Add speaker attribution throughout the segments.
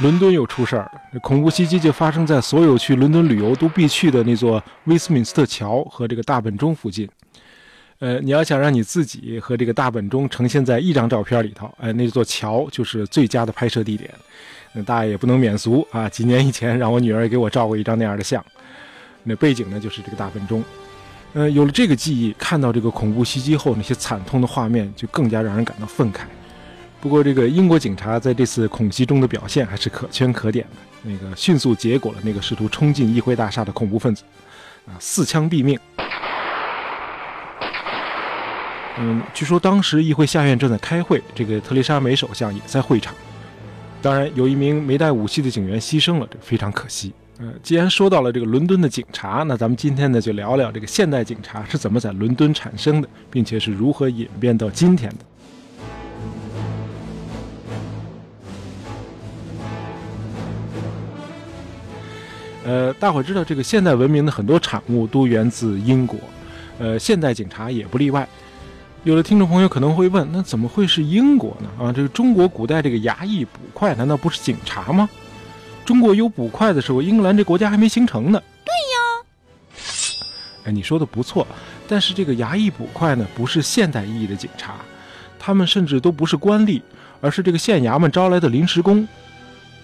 Speaker 1: 伦敦又出事儿了，恐怖袭击就发生在所有去伦敦旅游都必去的那座威斯敏斯特桥和这个大本钟附近。呃，你要想让你自己和这个大本钟呈现在一张照片里头，哎，那座桥就是最佳的拍摄地点。那大爷也不能免俗啊，几年以前让我女儿也给我照过一张那样的相。那背景呢就是这个大本钟。呃，有了这个记忆，看到这个恐怖袭击后那些惨痛的画面，就更加让人感到愤慨。不过，这个英国警察在这次恐袭中的表现还是可圈可点的。那个迅速结果了那个试图冲进议会大厦的恐怖分子，啊，四枪毙命。嗯，据说当时议会下院正在开会，这个特蕾莎梅首相也在会场。当然，有一名没带武器的警员牺牲了，这非常可惜。呃，既然说到了这个伦敦的警察，那咱们今天呢就聊聊这个现代警察是怎么在伦敦产生的，并且是如何演变到今天的。呃，大伙知道这个现代文明的很多产物都源自英国，呃，现代警察也不例外。有的听众朋友可能会问，那怎么会是英国呢？啊，这个中国古代这个衙役捕快难道不是警察吗？中国有捕快的时候，英格兰这国家还没形成呢。
Speaker 2: 对呀。
Speaker 1: 哎，你说的不错，但是这个衙役捕快呢，不是现代意义的警察，他们甚至都不是官吏，而是这个县衙门招来的临时工。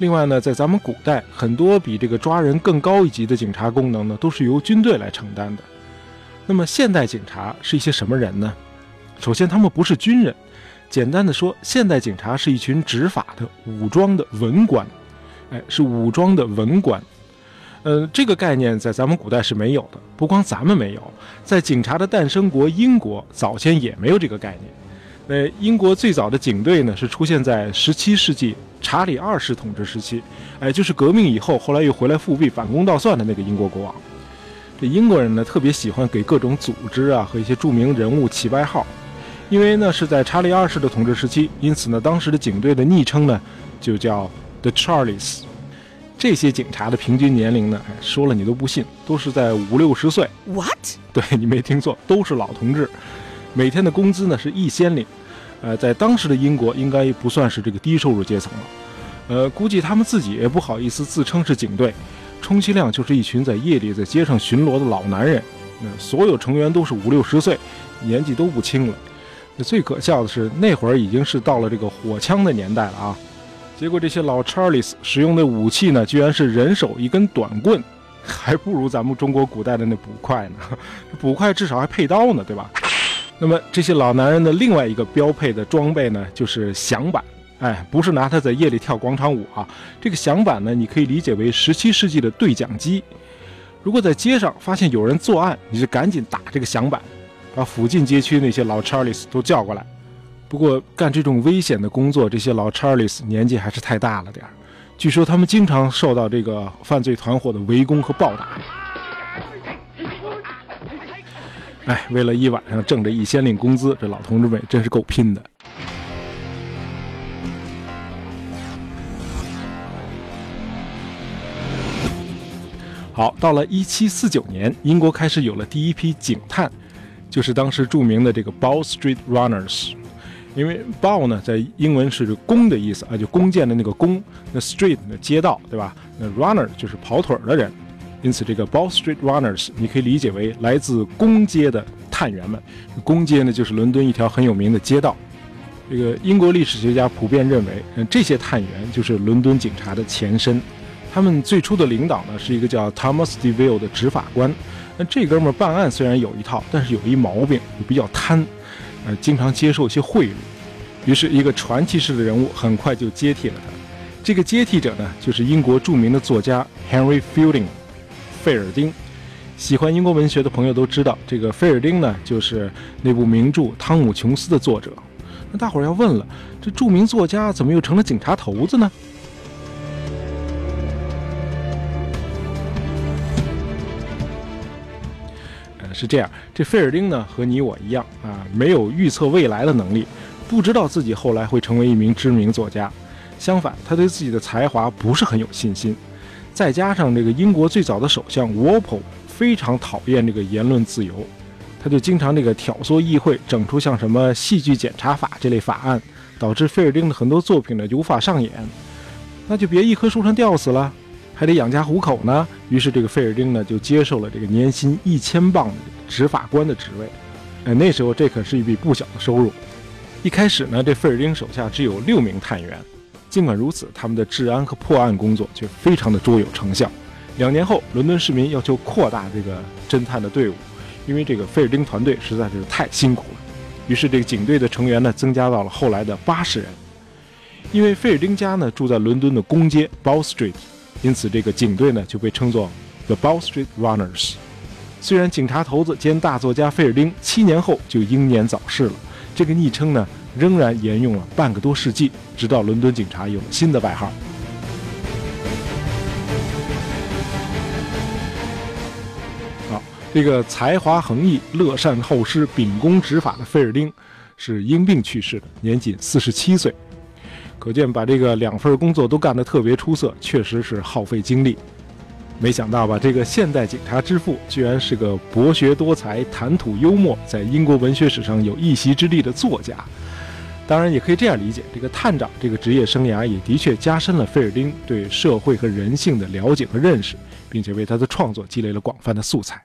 Speaker 1: 另外呢，在咱们古代，很多比这个抓人更高一级的警察功能呢，都是由军队来承担的。那么，现代警察是一些什么人呢？首先，他们不是军人。简单的说，现代警察是一群执法的、武装的文官。哎，是武装的文官。呃，这个概念在咱们古代是没有的。不光咱们没有，在警察的诞生国英国，早先也没有这个概念。呃，英国最早的警队呢，是出现在十七世纪查理二世统治时期，哎，就是革命以后，后来又回来复辟、反攻倒算的那个英国国王。这英国人呢，特别喜欢给各种组织啊和一些著名人物起外号，因为呢是在查理二世的统治时期，因此呢，当时的警队的昵称呢就叫 The Charlies。这些警察的平均年龄呢，哎，说了你都不信，都是在五六十岁。
Speaker 2: What？
Speaker 1: 对你没听错，都是老同志，每天的工资呢是一先令。呃，在当时的英国，应该不算是这个低收入阶层了。呃，估计他们自己也不好意思自称是警队，充其量就是一群在夜里在街上巡逻的老男人。那所有成员都是五六十岁，年纪都不轻了。那最可笑的是，那会儿已经是到了这个火枪的年代了啊！结果这些老 Charles 使用的武器呢，居然是人手一根短棍，还不如咱们中国古代的那捕快呢。捕快至少还配刀呢，对吧？那么这些老男人的另外一个标配的装备呢，就是响板。哎，不是拿它在夜里跳广场舞啊。这个响板呢，你可以理解为十七世纪的对讲机。如果在街上发现有人作案，你就赶紧打这个响板，把附近街区那些老查理斯都叫过来。不过干这种危险的工作，这些老查理斯年纪还是太大了点。据说他们经常受到这个犯罪团伙的围攻和暴打。哎，为了一晚上挣这一先令工资，这老同志们真是够拼的。好，到了一七四九年，英国开始有了第一批警探，就是当时著名的这个 Bow Street Runners。因为 Bow 呢，在英文是弓的意思啊，就弓箭的那个弓。那 Street 的街道，对吧？那 Runner 就是跑腿的人。因此，这个 Ball Street Runners 你可以理解为来自公街的探员们。公街呢，就是伦敦一条很有名的街道。这个英国历史学家普遍认为，嗯，这些探员就是伦敦警察的前身。他们最初的领导呢，是一个叫 Thomas Deville 的执法官。那这哥们儿办案虽然有一套，但是有一毛病，就比较贪，呃，经常接受一些贿赂。于是，一个传奇式的人物很快就接替了他。这个接替者呢，就是英国著名的作家 Henry Fielding。费尔丁，喜欢英国文学的朋友都知道，这个费尔丁呢，就是那部名著《汤姆·琼斯》的作者。那大伙儿要问了，这著名作家怎么又成了警察头子呢？呃，是这样，这费尔丁呢，和你我一样啊，没有预测未来的能力，不知道自己后来会成为一名知名作家。相反，他对自己的才华不是很有信心。再加上这个英国最早的首相 Walpole 非常讨厌这个言论自由，他就经常这个挑唆议会整出像什么戏剧检查法这类法案，导致费尔丁的很多作品呢无法上演。那就别一棵树上吊死了，还得养家糊口呢。于是这个费尔丁呢就接受了这个年薪一千镑的执法官的职位。哎，那时候这可是一笔不小的收入。一开始呢，这费尔丁手下只有六名探员。尽管如此，他们的治安和破案工作却非常的卓有成效。两年后，伦敦市民要求扩大这个侦探的队伍，因为这个菲尔丁团队实在是太辛苦了。于是，这个警队的成员呢增加到了后来的八十人。因为菲尔丁家呢住在伦敦的公街 Bow Street，因此这个警队呢就被称作 The Bow Street Runners。虽然警察头子兼大作家菲尔丁七年后就英年早逝了，这个昵称呢。仍然沿用了半个多世纪，直到伦敦警察有了新的外号。好，这个才华横溢、乐善好施、秉公执法的菲尔丁是因病去世的，年仅四十七岁。可见，把这个两份工作都干得特别出色，确实是耗费精力。没想到吧，这个现代警察之父居然是个博学多才、谈吐幽默，在英国文学史上有一席之地的作家。当然，也可以这样理解，这个探长这个职业生涯也的确加深了菲尔丁对社会和人性的了解和认识，并且为他的创作积累了广泛的素材。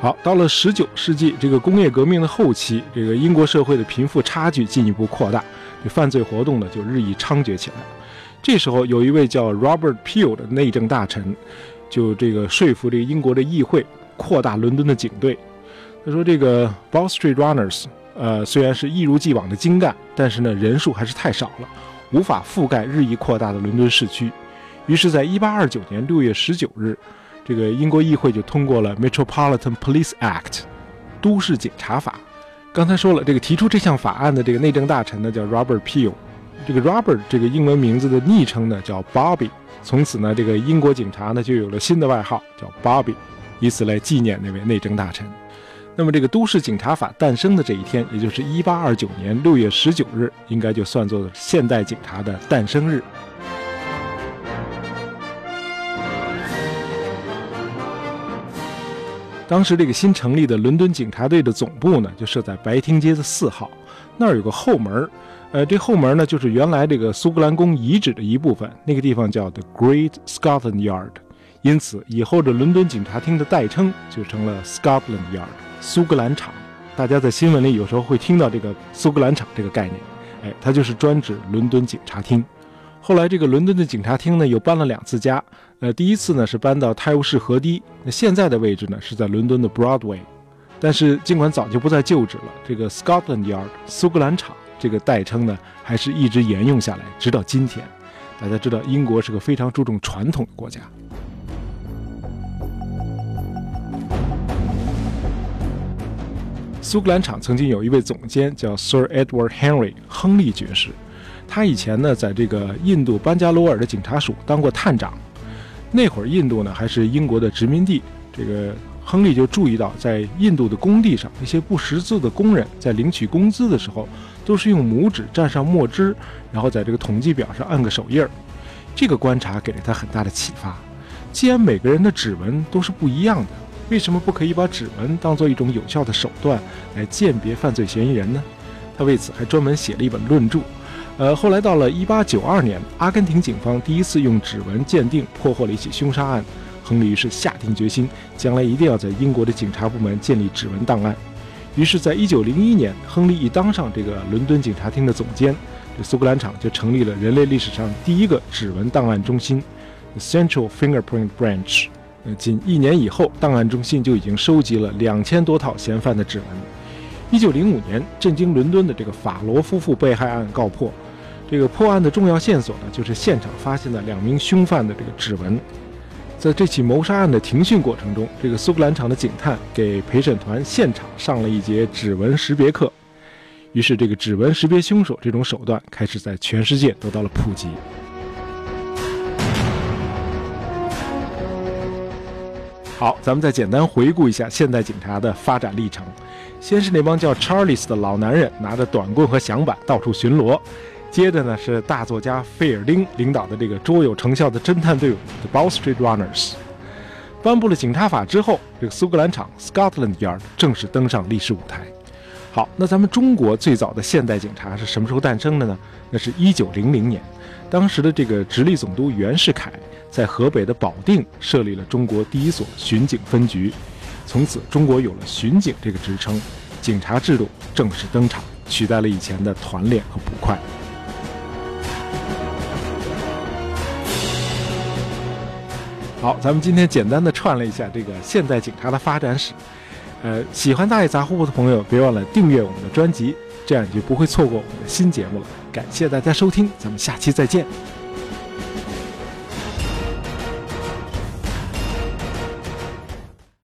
Speaker 1: 好，到了十九世纪这个工业革命的后期，这个英国社会的贫富差距进一步扩大，这犯罪活动呢就日益猖獗起来。这时候，有一位叫 Robert Peel 的内政大臣，就这个说服这个英国的议会。扩大伦敦的警队，他说：“这个 Bow Street Runners，呃，虽然是一如既往的精干，但是呢，人数还是太少了，无法覆盖日益扩大的伦敦市区。于是，在1829年6月19日，这个英国议会就通过了 Metropolitan Police Act，都市警察法。刚才说了，这个提出这项法案的这个内政大臣呢，叫 Robert Peel。这个 Robert 这个英文名字的昵称呢，叫 Bobby。从此呢，这个英国警察呢，就有了新的外号，叫 Bobby。”以此来纪念那位内政大臣。那么，这个都市警察法诞生的这一天，也就是一八二九年六月十九日，应该就算作现代警察的诞生日。当时，这个新成立的伦敦警察队的总部呢，就设在白厅街的四号，那儿有个后门呃，这后门呢，就是原来这个苏格兰宫遗址的一部分，那个地方叫 The Great Scotland Yard。因此，以后的伦敦警察厅的代称就成了 Scotland Yard，苏格兰场。大家在新闻里有时候会听到这个苏格兰场这个概念，哎，它就是专指伦敦警察厅。后来，这个伦敦的警察厅呢又搬了两次家，呃，第一次呢是搬到泰晤士河堤，那现在的位置呢是在伦敦的 Broadway。但是，尽管早就不再旧址了，这个 Scotland Yard 苏格兰场这个代称呢还是一直沿用下来，直到今天。大家知道，英国是个非常注重传统的国家。苏格兰场曾经有一位总监叫 Sir Edward Henry 亨利爵士，他以前呢在这个印度班加罗尔的警察署当过探长。那会儿印度呢还是英国的殖民地，这个亨利就注意到，在印度的工地上，那些不识字的工人在领取工资的时候，都是用拇指蘸上墨汁，然后在这个统计表上按个手印儿。这个观察给了他很大的启发。既然每个人的指纹都是不一样的。为什么不可以把指纹当做一种有效的手段来鉴别犯罪嫌疑人呢？他为此还专门写了一本论著。呃，后来到了1892年，阿根廷警方第一次用指纹鉴定破获了一起凶杀案，亨利于是下定决心，将来一定要在英国的警察部门建立指纹档案。于是，在1901年，亨利一当上这个伦敦警察厅的总监，这苏格兰场就成立了人类历史上第一个指纹档案中心 ——The ——Central Fingerprint Branch。仅一年以后，档案中心就已经收集了两千多套嫌犯的指纹。一九零五年，震惊伦敦的这个法罗夫妇被害案告破。这个破案的重要线索呢，就是现场发现的两名凶犯的这个指纹。在这起谋杀案的庭讯过程中，这个苏格兰场的警探给陪审团现场上了一节指纹识别课。于是，这个指纹识别凶手这种手段开始在全世界得到了普及。好，咱们再简单回顾一下现代警察的发展历程。先是那帮叫 Charles 的老男人拿着短棍和响板到处巡逻，接着呢是大作家费尔丁领导的这个卓有成效的侦探队伍 The Bow Street Runners。颁布了警察法之后，这个苏格兰场 （Scotland Yard） 正式登上历史舞台。好，那咱们中国最早的现代警察是什么时候诞生的呢？那是一九零零年，当时的这个直隶总督袁世凯在河北的保定设立了中国第一所巡警分局，从此中国有了巡警这个职称，警察制度正式登场，取代了以前的团练和捕快。好，咱们今天简单的串了一下这个现代警察的发展史。呃，喜欢大爷杂货铺的朋友，别忘了订阅我们的专辑，这样你就不会错过我们的新节目了。感谢大家收听，咱们下期再见。